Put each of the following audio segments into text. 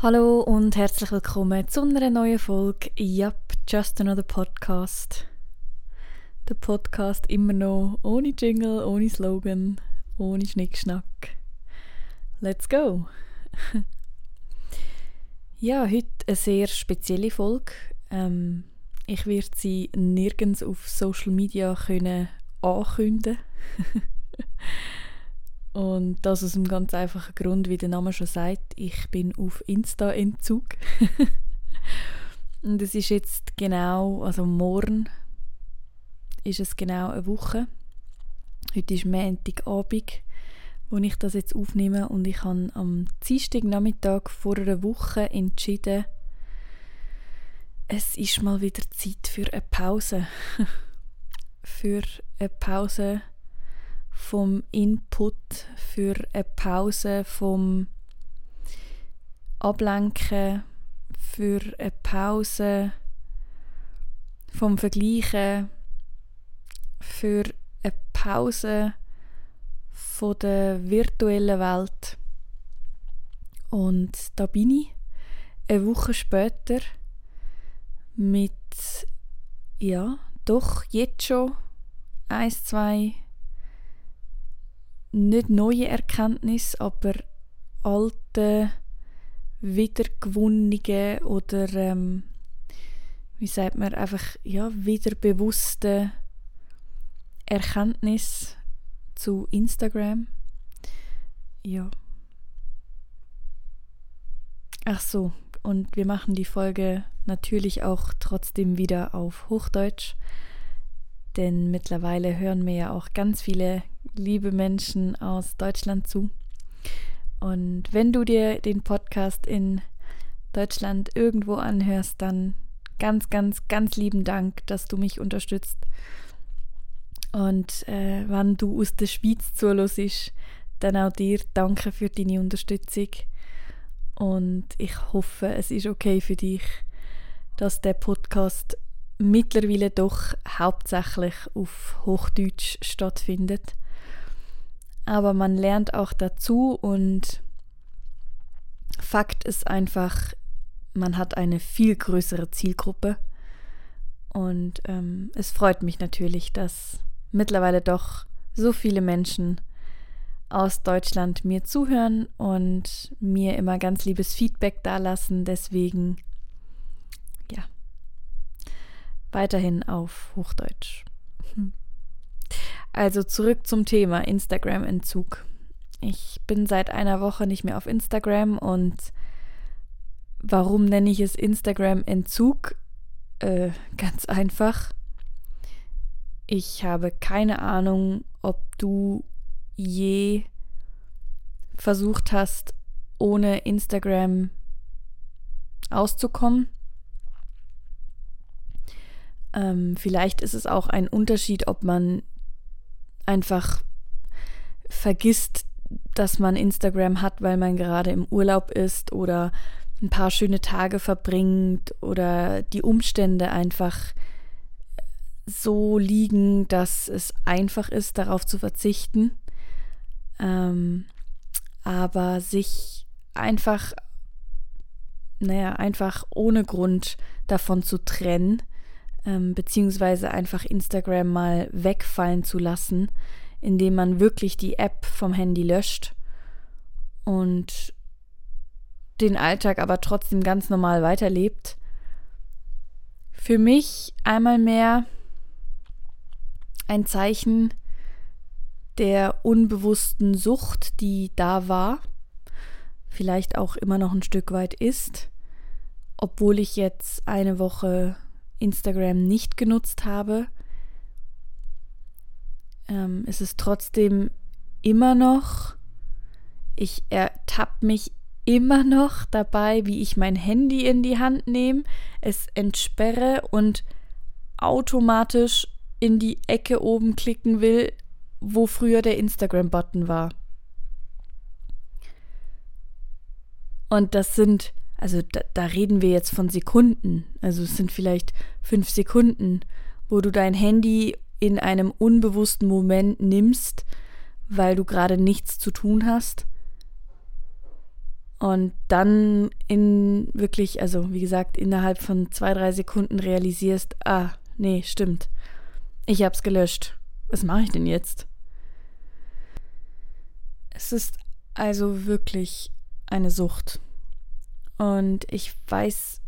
Hallo und herzlich willkommen zu einer neuen Folge Yup, Just Another Podcast. Der Podcast immer noch ohne Jingle, ohne Slogan, ohne Schnickschnack. Let's go! ja, heute eine sehr spezielle Folge. Ähm, ich werde sie nirgends auf Social Media können ankündigen Und das aus einem ganz einfachen Grund, wie der Name schon sagt, ich bin auf Insta-Entzug. und es ist jetzt genau, also morgen ist es genau eine Woche. Heute ist Montagabend, wo ich das jetzt aufnehme und ich habe am Dienstagnachmittag vor einer Woche entschieden, es ist mal wieder Zeit für eine Pause. für eine Pause vom Input, für eine Pause vom Ablenken, für eine Pause vom Vergleichen, für eine Pause von der virtuellen Welt. Und da bin ich eine Woche später mit, ja, doch jetzt schon eins, zwei nicht neue Erkenntnisse, aber alte, wiedergewonnene oder ähm, wie sagt man, einfach ja, wiederbewusste Erkenntnis zu Instagram. Ja. Ach so, und wir machen die Folge natürlich auch trotzdem wieder auf Hochdeutsch, denn mittlerweile hören mir ja auch ganz viele liebe Menschen aus Deutschland zu. Und wenn du dir den Podcast in Deutschland irgendwo anhörst, dann ganz, ganz, ganz lieben Dank, dass du mich unterstützt. Und äh, wenn du aus der Schweiz zuhörst, dann auch dir danke für deine Unterstützung. Und ich hoffe, es ist okay für dich, dass der Podcast mittlerweile doch hauptsächlich auf Hochdeutsch stattfindet aber man lernt auch dazu und Fakt ist einfach, man hat eine viel größere Zielgruppe und ähm, es freut mich natürlich, dass mittlerweile doch so viele Menschen aus Deutschland mir zuhören und mir immer ganz liebes Feedback dalassen. Deswegen, ja, weiterhin auf Hochdeutsch. Also zurück zum Thema Instagram-Entzug. Ich bin seit einer Woche nicht mehr auf Instagram und warum nenne ich es Instagram-Entzug? Äh, ganz einfach. Ich habe keine Ahnung, ob du je versucht hast, ohne Instagram auszukommen. Ähm, vielleicht ist es auch ein Unterschied, ob man einfach vergisst, dass man Instagram hat, weil man gerade im Urlaub ist oder ein paar schöne Tage verbringt oder die Umstände einfach so liegen, dass es einfach ist, darauf zu verzichten. Ähm, aber sich einfach, naja, einfach ohne Grund davon zu trennen, ähm, beziehungsweise einfach Instagram mal wegfallen zu lassen, indem man wirklich die App vom Handy löscht und den Alltag aber trotzdem ganz normal weiterlebt. Für mich einmal mehr ein Zeichen der unbewussten Sucht, die da war, vielleicht auch immer noch ein Stück weit ist, obwohl ich jetzt eine Woche Instagram nicht genutzt habe, ähm, ist es trotzdem immer noch, ich ertappe mich immer noch dabei, wie ich mein Handy in die Hand nehme, es entsperre und automatisch in die Ecke oben klicken will, wo früher der Instagram-Button war. Und das sind also da, da reden wir jetzt von Sekunden. Also es sind vielleicht fünf Sekunden, wo du dein Handy in einem unbewussten Moment nimmst, weil du gerade nichts zu tun hast. Und dann in wirklich, also wie gesagt, innerhalb von zwei, drei Sekunden realisierst, ah, nee, stimmt. Ich hab's gelöscht. Was mache ich denn jetzt? Es ist also wirklich eine Sucht. Und ich weiß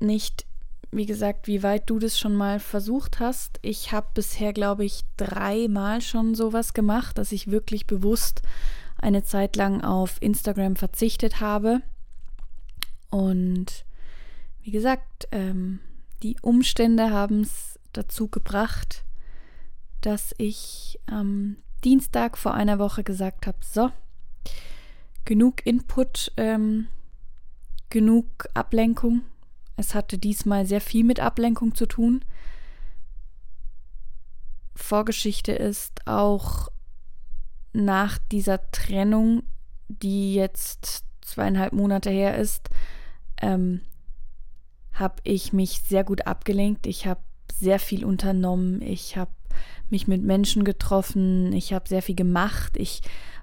nicht, wie gesagt, wie weit du das schon mal versucht hast. Ich habe bisher, glaube ich, dreimal schon sowas gemacht, dass ich wirklich bewusst eine Zeit lang auf Instagram verzichtet habe. Und wie gesagt, ähm, die Umstände haben es dazu gebracht, dass ich am Dienstag vor einer Woche gesagt habe, so, genug Input, ähm, genug Ablenkung. Es hatte diesmal sehr viel mit Ablenkung zu tun. Vorgeschichte ist auch nach dieser Trennung, die jetzt zweieinhalb Monate her ist, ähm, habe ich mich sehr gut abgelenkt. Ich habe sehr viel unternommen. Ich habe mich mit Menschen getroffen. Ich habe sehr viel gemacht. Ich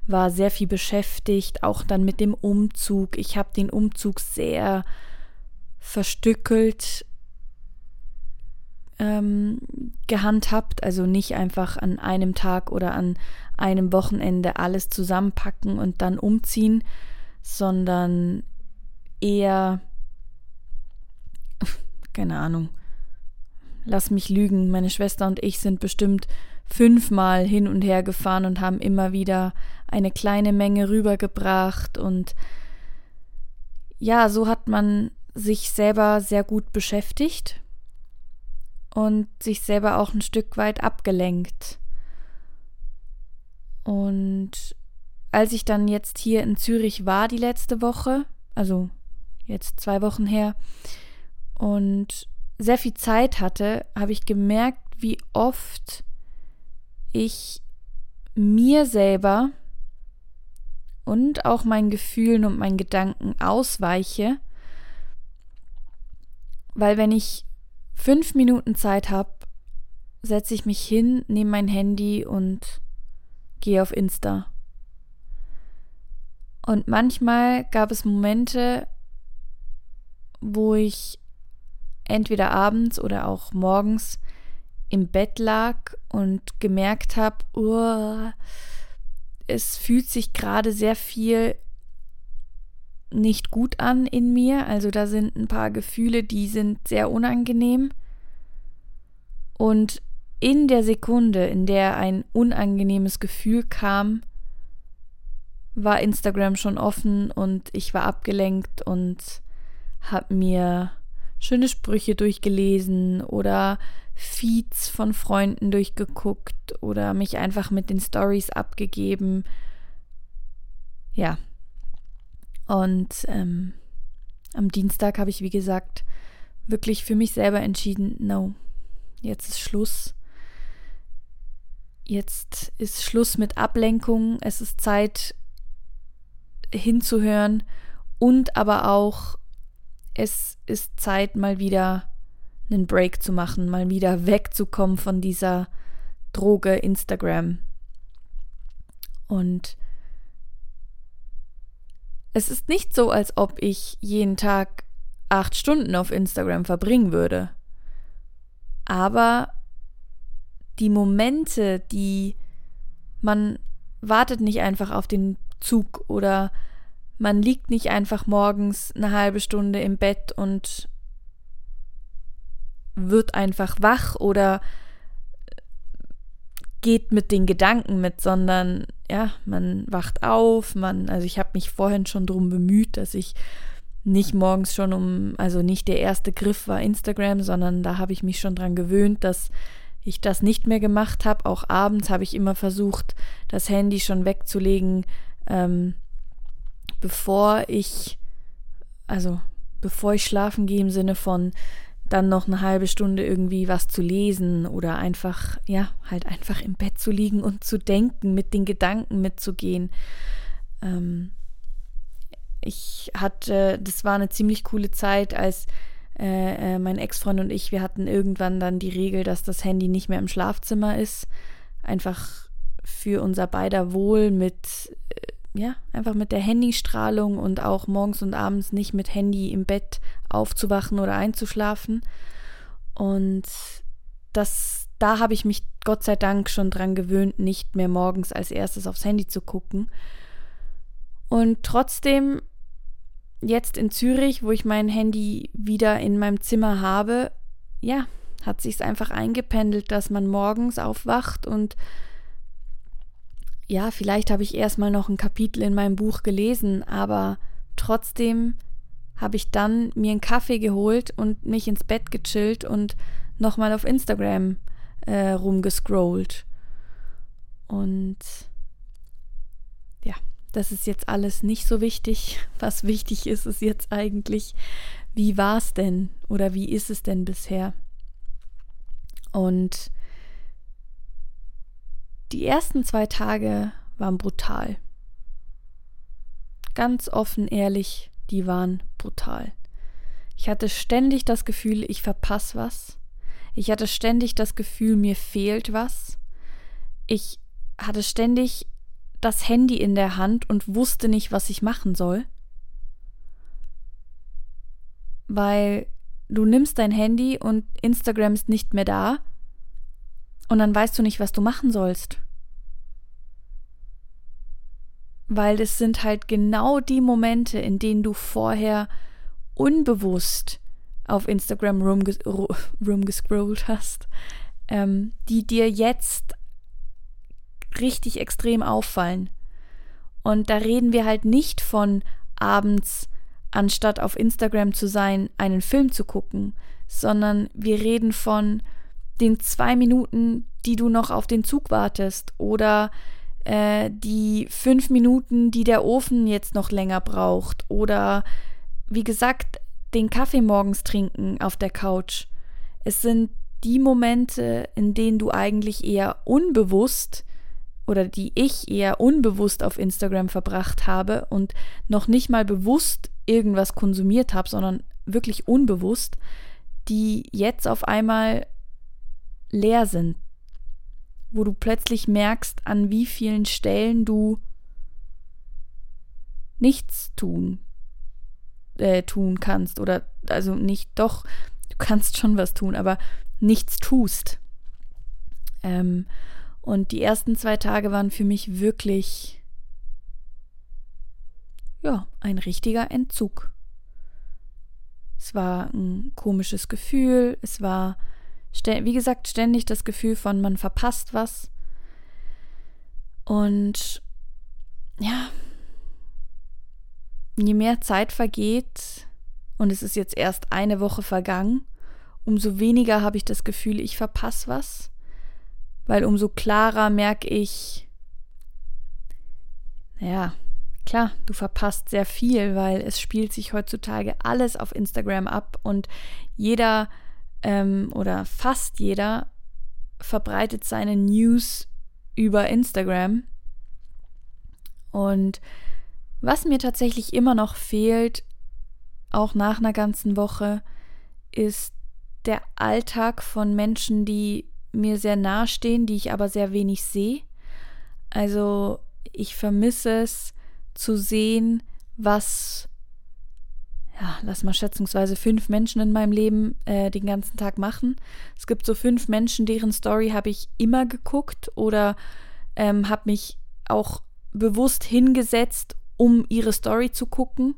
war sehr viel beschäftigt, auch dann mit dem Umzug. Ich habe den Umzug sehr verstückelt ähm, gehandhabt, also nicht einfach an einem Tag oder an einem Wochenende alles zusammenpacken und dann umziehen, sondern eher, keine Ahnung, lass mich lügen, meine Schwester und ich sind bestimmt fünfmal hin und her gefahren und haben immer wieder eine kleine Menge rübergebracht und ja, so hat man sich selber sehr gut beschäftigt und sich selber auch ein Stück weit abgelenkt. Und als ich dann jetzt hier in Zürich war die letzte Woche, also jetzt zwei Wochen her, und sehr viel Zeit hatte, habe ich gemerkt, wie oft ich mir selber und auch meinen Gefühlen und meinen Gedanken ausweiche, weil wenn ich fünf Minuten Zeit habe, setze ich mich hin, nehme mein Handy und gehe auf Insta. Und manchmal gab es Momente, wo ich entweder abends oder auch morgens im Bett lag und gemerkt habe, oh, es fühlt sich gerade sehr viel nicht gut an in mir. Also da sind ein paar Gefühle, die sind sehr unangenehm. Und in der Sekunde, in der ein unangenehmes Gefühl kam, war Instagram schon offen und ich war abgelenkt und habe mir schöne Sprüche durchgelesen oder Feeds von Freunden durchgeguckt oder mich einfach mit den Stories abgegeben. Ja, und ähm, am Dienstag habe ich, wie gesagt, wirklich für mich selber entschieden, no, jetzt ist Schluss. Jetzt ist Schluss mit Ablenkung. Es ist Zeit hinzuhören und aber auch es ist Zeit mal wieder einen Break zu machen, mal wieder wegzukommen von dieser Droge Instagram. Und es ist nicht so, als ob ich jeden Tag acht Stunden auf Instagram verbringen würde. Aber die Momente, die man wartet nicht einfach auf den Zug oder man liegt nicht einfach morgens eine halbe Stunde im Bett und wird einfach wach oder geht mit den Gedanken mit, sondern ja, man wacht auf, man, also ich habe mich vorhin schon darum bemüht, dass ich nicht morgens schon um, also nicht der erste Griff war Instagram, sondern da habe ich mich schon dran gewöhnt, dass ich das nicht mehr gemacht habe. Auch abends habe ich immer versucht, das Handy schon wegzulegen, ähm, bevor ich, also bevor ich schlafen gehe im Sinne von dann noch eine halbe Stunde irgendwie was zu lesen oder einfach, ja, halt einfach im Bett zu liegen und zu denken, mit den Gedanken mitzugehen. Ähm, ich hatte, das war eine ziemlich coole Zeit, als äh, äh, mein Ex-Freund und ich, wir hatten irgendwann dann die Regel, dass das Handy nicht mehr im Schlafzimmer ist. Einfach für unser beider Wohl mit, äh, ja, einfach mit der Handystrahlung und auch morgens und abends nicht mit Handy im Bett aufzuwachen oder einzuschlafen. Und das, da habe ich mich Gott sei Dank schon dran gewöhnt, nicht mehr morgens als erstes aufs Handy zu gucken. Und trotzdem, jetzt in Zürich, wo ich mein Handy wieder in meinem Zimmer habe, ja, hat sich es einfach eingependelt, dass man morgens aufwacht und ja, vielleicht habe ich erstmal noch ein Kapitel in meinem Buch gelesen, aber trotzdem habe ich dann mir einen Kaffee geholt und mich ins Bett gechillt und nochmal auf Instagram äh, rumgescrollt. Und ja, das ist jetzt alles nicht so wichtig. Was wichtig ist, ist jetzt eigentlich, wie war es denn oder wie ist es denn bisher? Und die ersten zwei Tage waren brutal. Ganz offen ehrlich, die waren brutal. Ich hatte ständig das Gefühl, ich verpasse was. Ich hatte ständig das Gefühl, mir fehlt was. Ich hatte ständig das Handy in der Hand und wusste nicht, was ich machen soll. Weil du nimmst dein Handy und Instagram ist nicht mehr da und dann weißt du nicht, was du machen sollst. Weil es sind halt genau die Momente, in denen du vorher unbewusst auf Instagram rumges rumgescrollt hast, ähm, die dir jetzt richtig extrem auffallen. Und da reden wir halt nicht von abends, anstatt auf Instagram zu sein, einen Film zu gucken, sondern wir reden von den zwei Minuten, die du noch auf den Zug wartest oder äh, die fünf Minuten, die der Ofen jetzt noch länger braucht oder wie gesagt, den Kaffee morgens trinken auf der Couch. Es sind die Momente, in denen du eigentlich eher unbewusst oder die ich eher unbewusst auf Instagram verbracht habe und noch nicht mal bewusst irgendwas konsumiert habe, sondern wirklich unbewusst, die jetzt auf einmal leer sind, wo du plötzlich merkst, an wie vielen Stellen du nichts tun äh, tun kannst oder also nicht doch, du kannst schon was tun, aber nichts tust. Ähm, und die ersten zwei Tage waren für mich wirklich ja, ein richtiger Entzug. Es war ein komisches Gefühl, es war, wie gesagt, ständig das Gefühl von, man verpasst was. Und ja, je mehr Zeit vergeht, und es ist jetzt erst eine Woche vergangen, umso weniger habe ich das Gefühl, ich verpasse was, weil umso klarer merke ich, naja, klar, du verpasst sehr viel, weil es spielt sich heutzutage alles auf Instagram ab und jeder ähm, oder fast jeder verbreitet seine News über Instagram. Und was mir tatsächlich immer noch fehlt, auch nach einer ganzen Woche, ist der Alltag von Menschen, die mir sehr nahe stehen, die ich aber sehr wenig sehe. Also ich vermisse es zu sehen, was, ja, lass mal schätzungsweise fünf Menschen in meinem Leben äh, den ganzen Tag machen. Es gibt so fünf Menschen, deren Story habe ich immer geguckt oder ähm, habe mich auch bewusst hingesetzt um ihre Story zu gucken.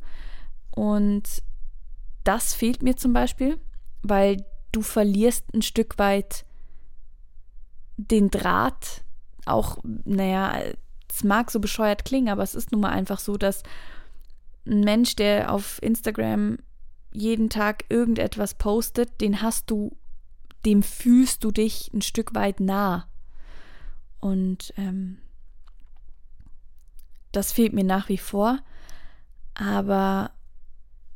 Und das fehlt mir zum Beispiel, weil du verlierst ein Stück weit den Draht. Auch, naja, es mag so bescheuert klingen, aber es ist nun mal einfach so, dass ein Mensch, der auf Instagram jeden Tag irgendetwas postet, den hast du, dem fühlst du dich ein Stück weit nah. Und ähm, das fehlt mir nach wie vor. Aber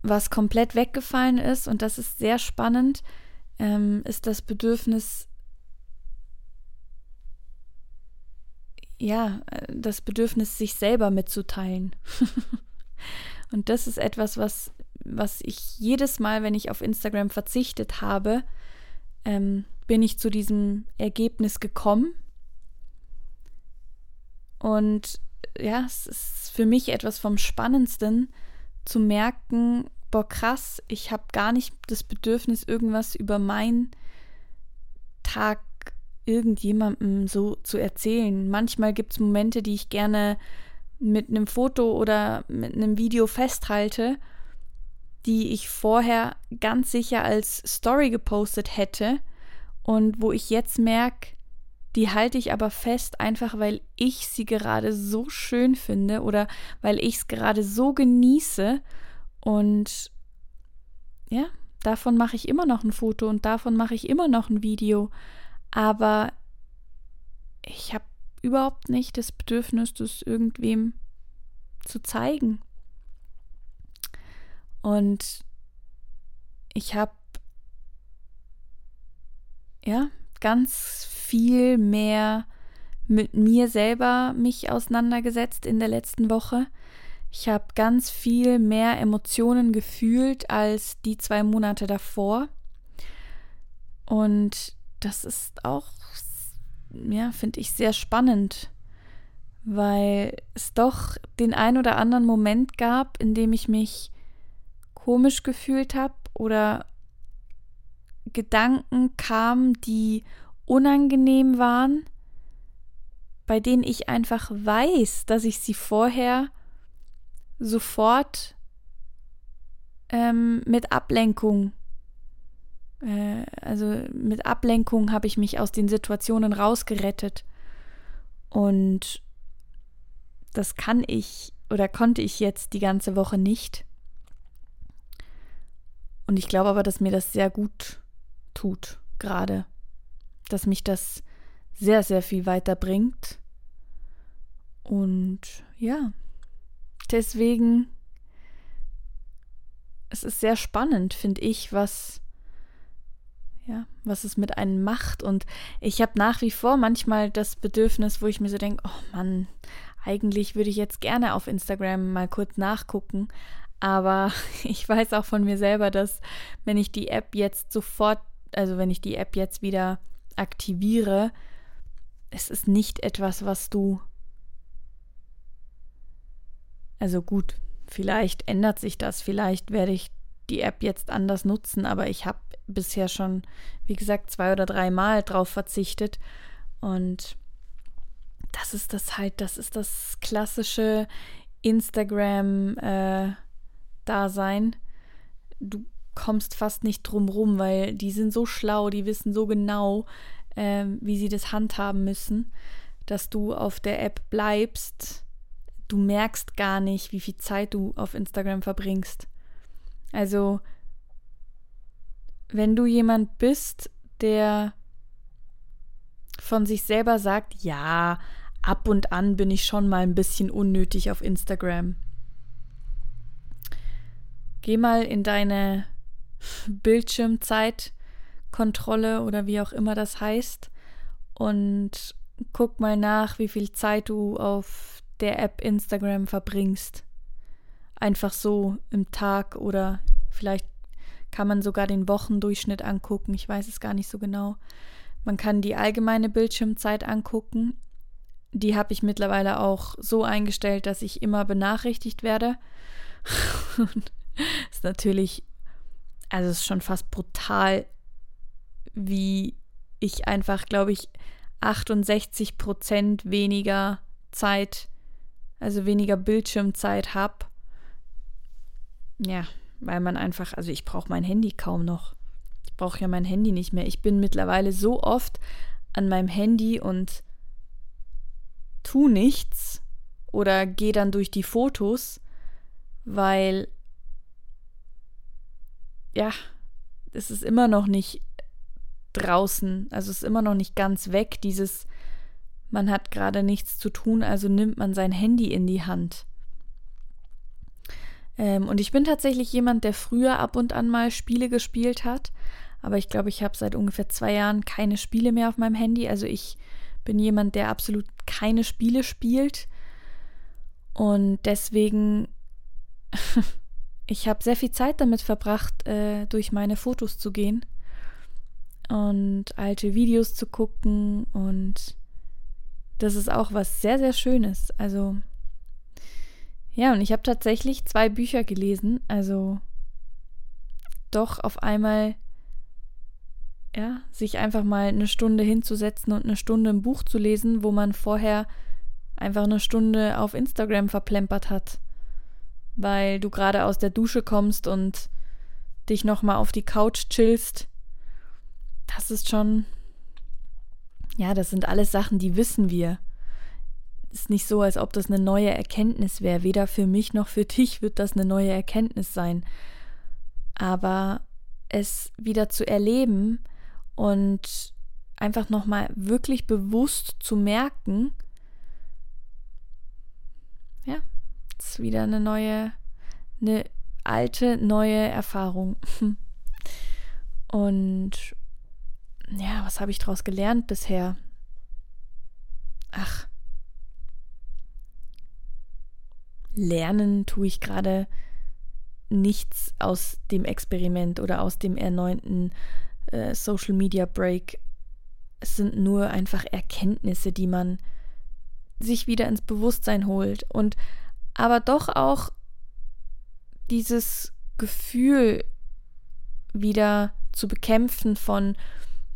was komplett weggefallen ist, und das ist sehr spannend, ähm, ist das Bedürfnis, ja, das Bedürfnis, sich selber mitzuteilen. und das ist etwas, was, was ich jedes Mal, wenn ich auf Instagram verzichtet habe, ähm, bin ich zu diesem Ergebnis gekommen. Und ja, es ist für mich etwas vom Spannendsten zu merken, boah, krass, ich habe gar nicht das Bedürfnis, irgendwas über meinen Tag irgendjemandem so zu erzählen. Manchmal gibt es Momente, die ich gerne mit einem Foto oder mit einem Video festhalte, die ich vorher ganz sicher als Story gepostet hätte und wo ich jetzt merke, die halte ich aber fest, einfach weil ich sie gerade so schön finde oder weil ich es gerade so genieße. Und ja, davon mache ich immer noch ein Foto und davon mache ich immer noch ein Video. Aber ich habe überhaupt nicht das Bedürfnis, das irgendwem zu zeigen. Und ich habe ja ganz viel mehr mit mir selber mich auseinandergesetzt in der letzten Woche. Ich habe ganz viel mehr Emotionen gefühlt als die zwei Monate davor. Und das ist auch, ja, finde ich sehr spannend, weil es doch den ein oder anderen Moment gab, in dem ich mich komisch gefühlt habe oder Gedanken kamen, die unangenehm waren, bei denen ich einfach weiß, dass ich sie vorher sofort ähm, mit Ablenkung, also mit Ablenkung habe ich mich aus den Situationen rausgerettet. Und das kann ich oder konnte ich jetzt die ganze Woche nicht. Und ich glaube aber, dass mir das sehr gut tut, gerade dass mich das sehr, sehr viel weiterbringt. Und ja, deswegen, es ist sehr spannend, finde ich, was, ja, was es mit einem macht. Und ich habe nach wie vor manchmal das Bedürfnis, wo ich mir so denke, oh Mann, eigentlich würde ich jetzt gerne auf Instagram mal kurz nachgucken. Aber ich weiß auch von mir selber, dass wenn ich die App jetzt sofort, also wenn ich die App jetzt wieder aktiviere, es ist nicht etwas, was du. Also gut, vielleicht ändert sich das, vielleicht werde ich die App jetzt anders nutzen, aber ich habe bisher schon, wie gesagt, zwei oder drei Mal drauf verzichtet und das ist das halt, das ist das klassische Instagram-Dasein. Äh, du kommst fast nicht drum rum, weil die sind so schlau, die wissen so genau, äh, wie sie das handhaben müssen, dass du auf der App bleibst. Du merkst gar nicht, wie viel Zeit du auf Instagram verbringst. Also, wenn du jemand bist, der von sich selber sagt, ja, ab und an bin ich schon mal ein bisschen unnötig auf Instagram. Geh mal in deine Bildschirmzeitkontrolle oder wie auch immer das heißt und guck mal nach, wie viel Zeit du auf der App Instagram verbringst. Einfach so im Tag oder vielleicht kann man sogar den Wochendurchschnitt angucken. Ich weiß es gar nicht so genau. Man kann die allgemeine Bildschirmzeit angucken. Die habe ich mittlerweile auch so eingestellt, dass ich immer benachrichtigt werde. ist natürlich also es ist schon fast brutal, wie ich einfach, glaube ich, 68 Prozent weniger Zeit, also weniger Bildschirmzeit habe. Ja, weil man einfach, also ich brauche mein Handy kaum noch. Ich brauche ja mein Handy nicht mehr. Ich bin mittlerweile so oft an meinem Handy und tu nichts oder gehe dann durch die Fotos, weil ja, es ist immer noch nicht draußen, also es ist immer noch nicht ganz weg, dieses man hat gerade nichts zu tun, also nimmt man sein Handy in die Hand. Ähm, und ich bin tatsächlich jemand, der früher ab und an mal Spiele gespielt hat, aber ich glaube, ich habe seit ungefähr zwei Jahren keine Spiele mehr auf meinem Handy. Also ich bin jemand, der absolut keine Spiele spielt. Und deswegen ich habe sehr viel Zeit damit verbracht, äh, durch meine Fotos zu gehen und alte Videos zu gucken und das ist auch was sehr, sehr Schönes. Also Ja, und ich habe tatsächlich zwei Bücher gelesen, also doch auf einmal, ja, sich einfach mal eine Stunde hinzusetzen und eine Stunde ein Buch zu lesen, wo man vorher einfach eine Stunde auf Instagram verplempert hat, weil du gerade aus der Dusche kommst und dich nochmal auf die Couch chillst. Das ist schon, ja, das sind alles Sachen, die wissen wir ist nicht so, als ob das eine neue Erkenntnis wäre. Weder für mich noch für dich wird das eine neue Erkenntnis sein. Aber es wieder zu erleben und einfach nochmal wirklich bewusst zu merken, ja, ist wieder eine neue, eine alte, neue Erfahrung. Und ja, was habe ich daraus gelernt bisher? Ach, lernen tue ich gerade nichts aus dem Experiment oder aus dem erneuten äh, Social Media Break. Es sind nur einfach Erkenntnisse, die man sich wieder ins Bewusstsein holt und aber doch auch dieses Gefühl wieder zu bekämpfen von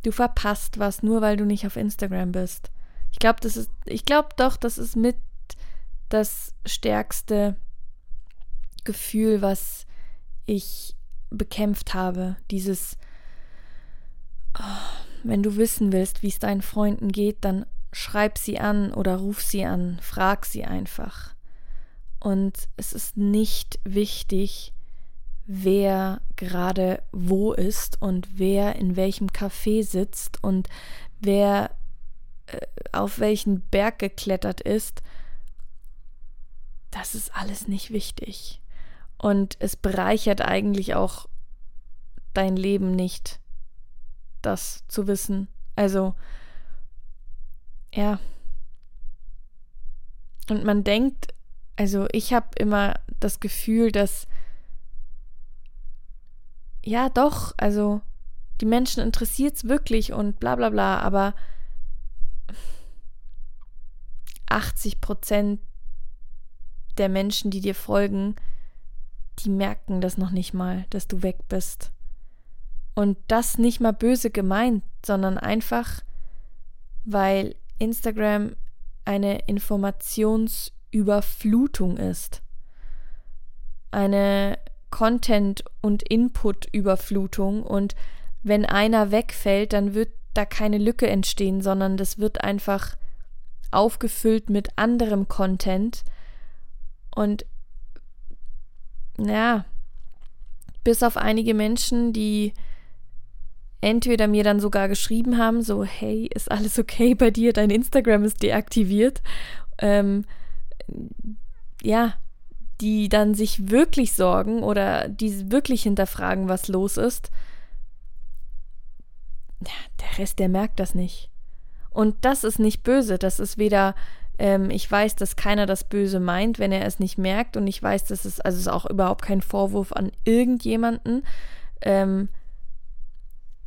du verpasst was nur weil du nicht auf Instagram bist. Ich glaube, das ist ich glaube doch, das ist mit das stärkste Gefühl, was ich bekämpft habe. Dieses, oh, wenn du wissen willst, wie es deinen Freunden geht, dann schreib sie an oder ruf sie an, frag sie einfach. Und es ist nicht wichtig, wer gerade wo ist und wer in welchem Café sitzt und wer äh, auf welchen Berg geklettert ist, das ist alles nicht wichtig. Und es bereichert eigentlich auch dein Leben nicht, das zu wissen. Also, ja. Und man denkt, also ich habe immer das Gefühl, dass, ja doch, also die Menschen interessiert es wirklich und bla bla bla, aber 80 Prozent der Menschen, die dir folgen, die merken das noch nicht mal, dass du weg bist. Und das nicht mal böse gemeint, sondern einfach, weil Instagram eine Informationsüberflutung ist. Eine Content- und Input-Überflutung. Und wenn einer wegfällt, dann wird da keine Lücke entstehen, sondern das wird einfach aufgefüllt mit anderem Content, und ja, bis auf einige Menschen, die entweder mir dann sogar geschrieben haben, so, hey, ist alles okay bei dir, dein Instagram ist deaktiviert. Ähm, ja, die dann sich wirklich sorgen oder die wirklich hinterfragen, was los ist. Ja, der Rest, der merkt das nicht. Und das ist nicht böse, das ist weder ähm, ich weiß, dass keiner das Böse meint, wenn er es nicht merkt. Und ich weiß, dass es, also es ist auch überhaupt kein Vorwurf an irgendjemanden. Ähm,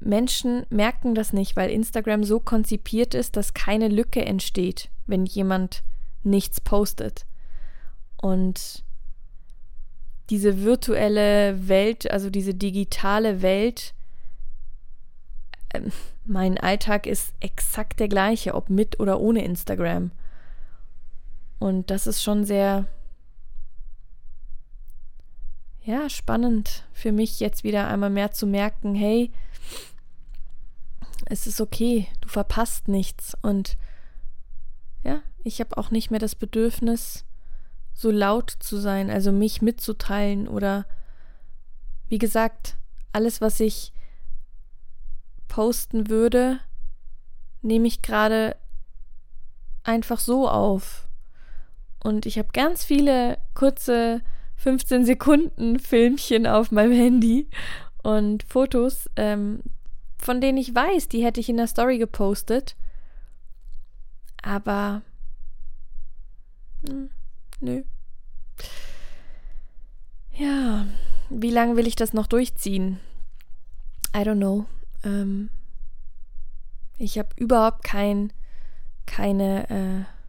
Menschen merken das nicht, weil Instagram so konzipiert ist, dass keine Lücke entsteht, wenn jemand nichts postet. Und diese virtuelle Welt, also diese digitale Welt, äh, mein Alltag ist exakt der gleiche, ob mit oder ohne Instagram. Und das ist schon sehr, ja, spannend für mich jetzt wieder einmal mehr zu merken, hey, es ist okay, du verpasst nichts. Und ja, ich habe auch nicht mehr das Bedürfnis, so laut zu sein, also mich mitzuteilen oder wie gesagt, alles, was ich posten würde, nehme ich gerade einfach so auf. Und ich habe ganz viele kurze 15 Sekunden Filmchen auf meinem Handy und Fotos, ähm, von denen ich weiß, die hätte ich in der Story gepostet. Aber hm, nö. Ja, wie lange will ich das noch durchziehen? I don't know. Ähm, ich habe überhaupt kein, keine äh,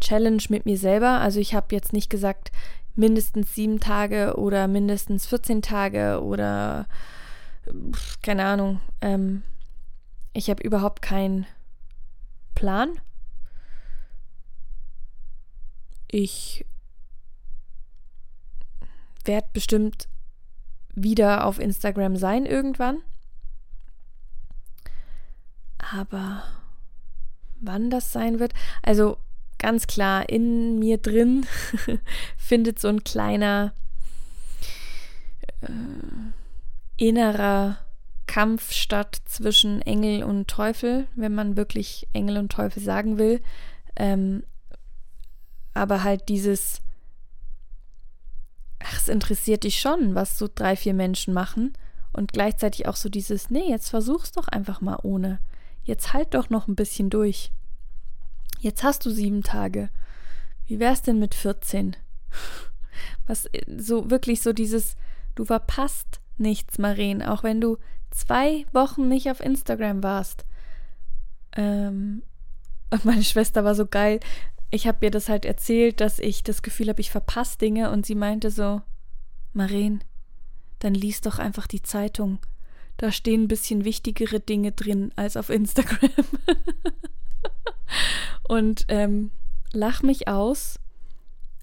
Challenge mit mir selber. Also ich habe jetzt nicht gesagt, mindestens sieben Tage oder mindestens 14 Tage oder keine Ahnung. Ähm, ich habe überhaupt keinen Plan. Ich werde bestimmt wieder auf Instagram sein irgendwann. Aber wann das sein wird, also ganz klar, in mir drin findet so ein kleiner äh, innerer Kampf statt zwischen Engel und Teufel, wenn man wirklich Engel und Teufel sagen will. Ähm, aber halt dieses, ach, es interessiert dich schon, was so drei, vier Menschen machen. Und gleichzeitig auch so dieses, nee, jetzt versuch's doch einfach mal ohne. Jetzt halt doch noch ein bisschen durch. Jetzt hast du sieben Tage. Wie wär's denn mit 14? Was so wirklich so dieses, du verpasst nichts, Maren, auch wenn du zwei Wochen nicht auf Instagram warst. Ähm, und meine Schwester war so geil. Ich habe ihr das halt erzählt, dass ich das Gefühl habe, ich verpasse Dinge und sie meinte so, Maren, dann lies doch einfach die Zeitung. Da stehen ein bisschen wichtigere Dinge drin als auf Instagram. und ähm, lach mich aus.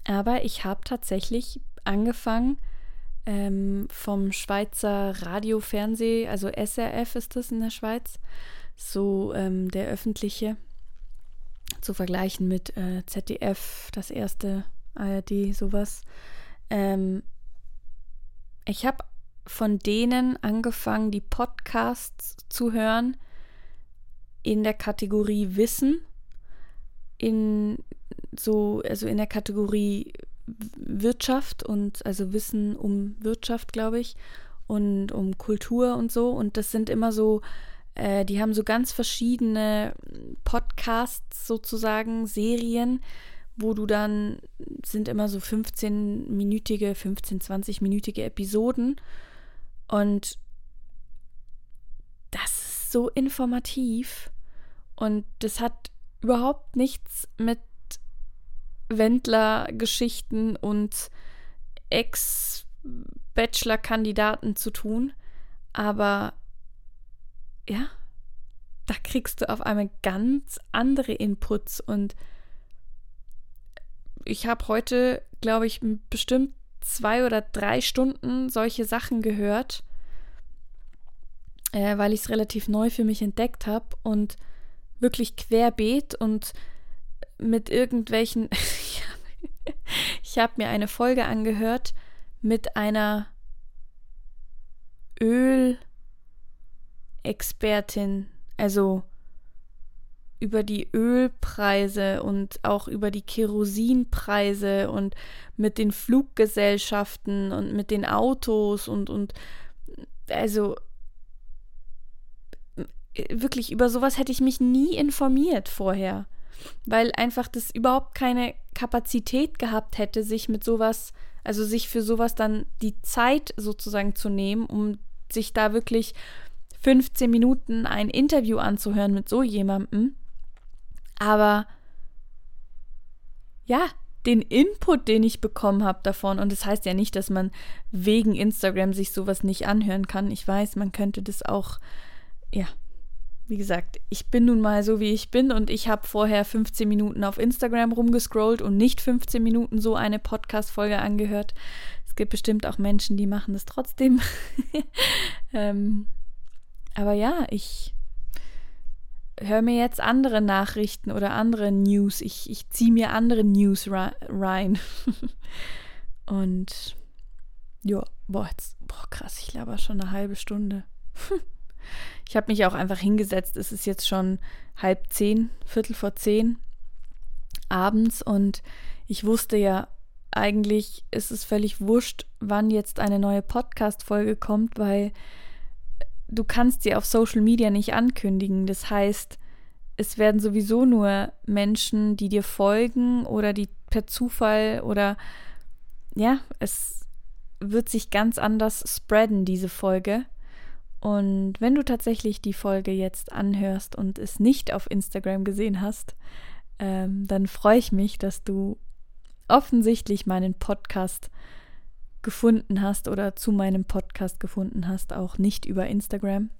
Aber ich habe tatsächlich angefangen, ähm, vom Schweizer Radio Fernseh, also SRF ist das in der Schweiz, so ähm, der öffentliche, zu vergleichen mit äh, ZDF, das erste ARD, sowas. Ähm, ich habe von denen angefangen, die Podcasts zu hören in der Kategorie Wissen, in so, also in der Kategorie Wirtschaft und also Wissen um Wirtschaft, glaube ich, und um Kultur und so. Und das sind immer so, äh, die haben so ganz verschiedene Podcasts sozusagen, Serien, wo du dann sind immer so 15-minütige, 15, 20-minütige Episoden. Und das ist so informativ. Und das hat überhaupt nichts mit Wendler-Geschichten und Ex-Bachelor-Kandidaten zu tun. Aber ja, da kriegst du auf einmal ganz andere Inputs und ich habe heute, glaube ich, bestimmt zwei oder drei Stunden solche Sachen gehört, äh, weil ich es relativ neu für mich entdeckt habe und wirklich querbeet und mit irgendwelchen. ich habe mir eine Folge angehört mit einer Ölexpertin, also über die Ölpreise und auch über die Kerosinpreise und mit den Fluggesellschaften und mit den Autos und und also wirklich über sowas hätte ich mich nie informiert vorher weil einfach das überhaupt keine Kapazität gehabt hätte, sich mit sowas, also sich für sowas dann die Zeit sozusagen zu nehmen, um sich da wirklich 15 Minuten ein Interview anzuhören mit so jemandem. Aber ja, den Input, den ich bekommen habe davon, und das heißt ja nicht, dass man wegen Instagram sich sowas nicht anhören kann. Ich weiß, man könnte das auch, ja, wie gesagt, ich bin nun mal so, wie ich bin und ich habe vorher 15 Minuten auf Instagram rumgescrollt und nicht 15 Minuten so eine Podcast-Folge angehört. Es gibt bestimmt auch Menschen, die machen das trotzdem. ähm, aber ja, ich höre mir jetzt andere Nachrichten oder andere News. Ich, ich ziehe mir andere News rein. und ja, boah, jetzt, boah, krass, ich laber schon eine halbe Stunde. Ich habe mich auch einfach hingesetzt. Es ist jetzt schon halb zehn, Viertel vor zehn abends und ich wusste ja, eigentlich ist es völlig wurscht, wann jetzt eine neue Podcast-Folge kommt, weil du kannst sie auf Social Media nicht ankündigen. Das heißt, es werden sowieso nur Menschen, die dir folgen oder die per Zufall oder ja, es wird sich ganz anders spreaden, diese Folge. Und wenn du tatsächlich die Folge jetzt anhörst und es nicht auf Instagram gesehen hast, ähm, dann freue ich mich, dass du offensichtlich meinen Podcast gefunden hast oder zu meinem Podcast gefunden hast, auch nicht über Instagram.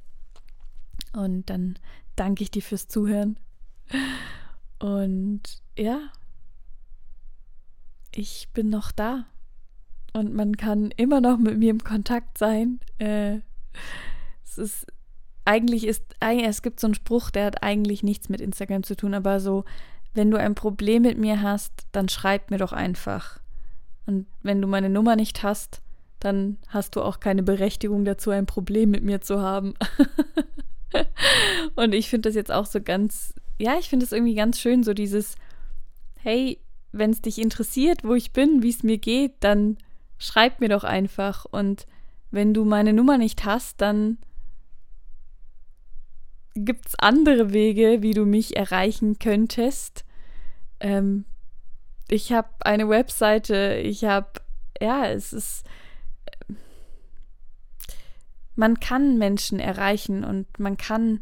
Und dann danke ich dir fürs Zuhören. Und ja, ich bin noch da. Und man kann immer noch mit mir im Kontakt sein. Äh, es ist, eigentlich ist, es gibt so einen Spruch, der hat eigentlich nichts mit Instagram zu tun, aber so, wenn du ein Problem mit mir hast, dann schreib mir doch einfach. Und wenn du meine Nummer nicht hast, dann hast du auch keine Berechtigung dazu, ein Problem mit mir zu haben. und ich finde das jetzt auch so ganz, ja, ich finde es irgendwie ganz schön, so dieses, hey, wenn es dich interessiert, wo ich bin, wie es mir geht, dann schreib mir doch einfach. Und wenn du meine Nummer nicht hast, dann gibt es andere Wege, wie du mich erreichen könntest. Ähm, ich habe eine Webseite, ich habe, ja, es ist, man kann Menschen erreichen und man kann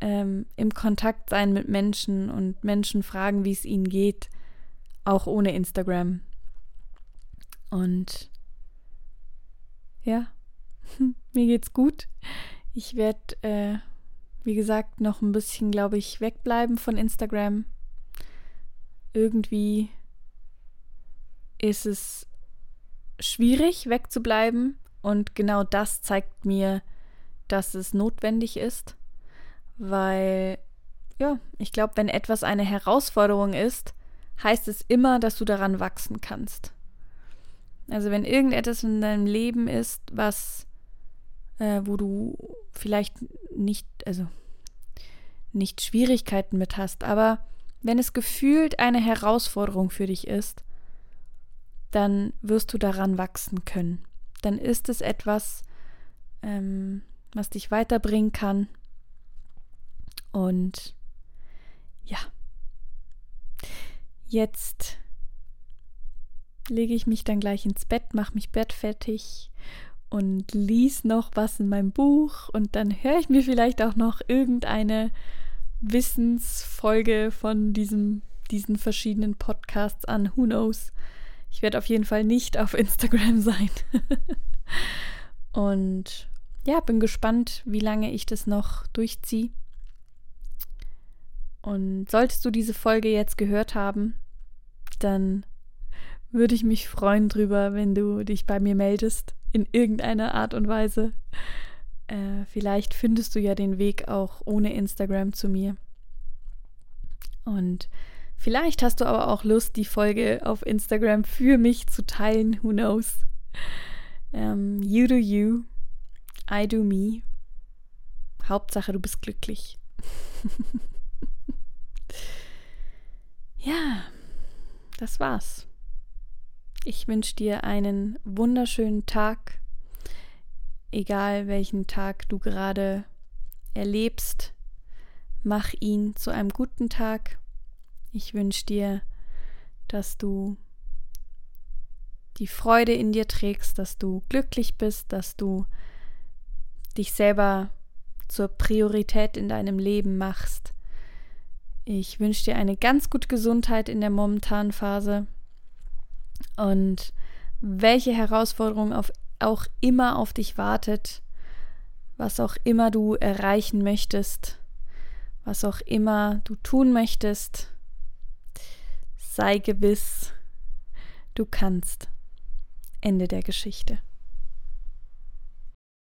ähm, im Kontakt sein mit Menschen und Menschen fragen, wie es ihnen geht, auch ohne Instagram. Und ja, mir geht's gut. Ich werde, äh, wie gesagt, noch ein bisschen, glaube ich, wegbleiben von Instagram irgendwie ist es schwierig wegzubleiben und genau das zeigt mir, dass es notwendig ist, weil ja, ich glaube, wenn etwas eine Herausforderung ist, heißt es immer, dass du daran wachsen kannst. Also wenn irgendetwas in deinem Leben ist, was, äh, wo du vielleicht nicht, also nicht Schwierigkeiten mit hast, aber wenn es gefühlt eine Herausforderung für dich ist, dann wirst du daran wachsen können. Dann ist es etwas, ähm, was dich weiterbringen kann. Und ja, jetzt lege ich mich dann gleich ins Bett, mache mich bettfertig und lies noch was in meinem Buch und dann höre ich mir vielleicht auch noch irgendeine Wissensfolge von diesem, diesen verschiedenen Podcasts an. Who knows? Ich werde auf jeden Fall nicht auf Instagram sein. Und ja, bin gespannt, wie lange ich das noch durchziehe. Und solltest du diese Folge jetzt gehört haben, dann würde ich mich freuen drüber, wenn du dich bei mir meldest in irgendeiner Art und Weise. Äh, vielleicht findest du ja den Weg auch ohne Instagram zu mir. Und vielleicht hast du aber auch Lust, die Folge auf Instagram für mich zu teilen. Who knows? Ähm, you do you. I do me. Hauptsache, du bist glücklich. ja, das war's. Ich wünsche dir einen wunderschönen Tag egal welchen Tag du gerade erlebst, mach ihn zu einem guten Tag. Ich wünsche dir, dass du die Freude in dir trägst, dass du glücklich bist, dass du dich selber zur Priorität in deinem Leben machst. Ich wünsche dir eine ganz gute Gesundheit in der momentanen Phase und welche Herausforderungen auf auch immer auf dich wartet, was auch immer du erreichen möchtest, was auch immer du tun möchtest, sei gewiss, du kannst. Ende der Geschichte.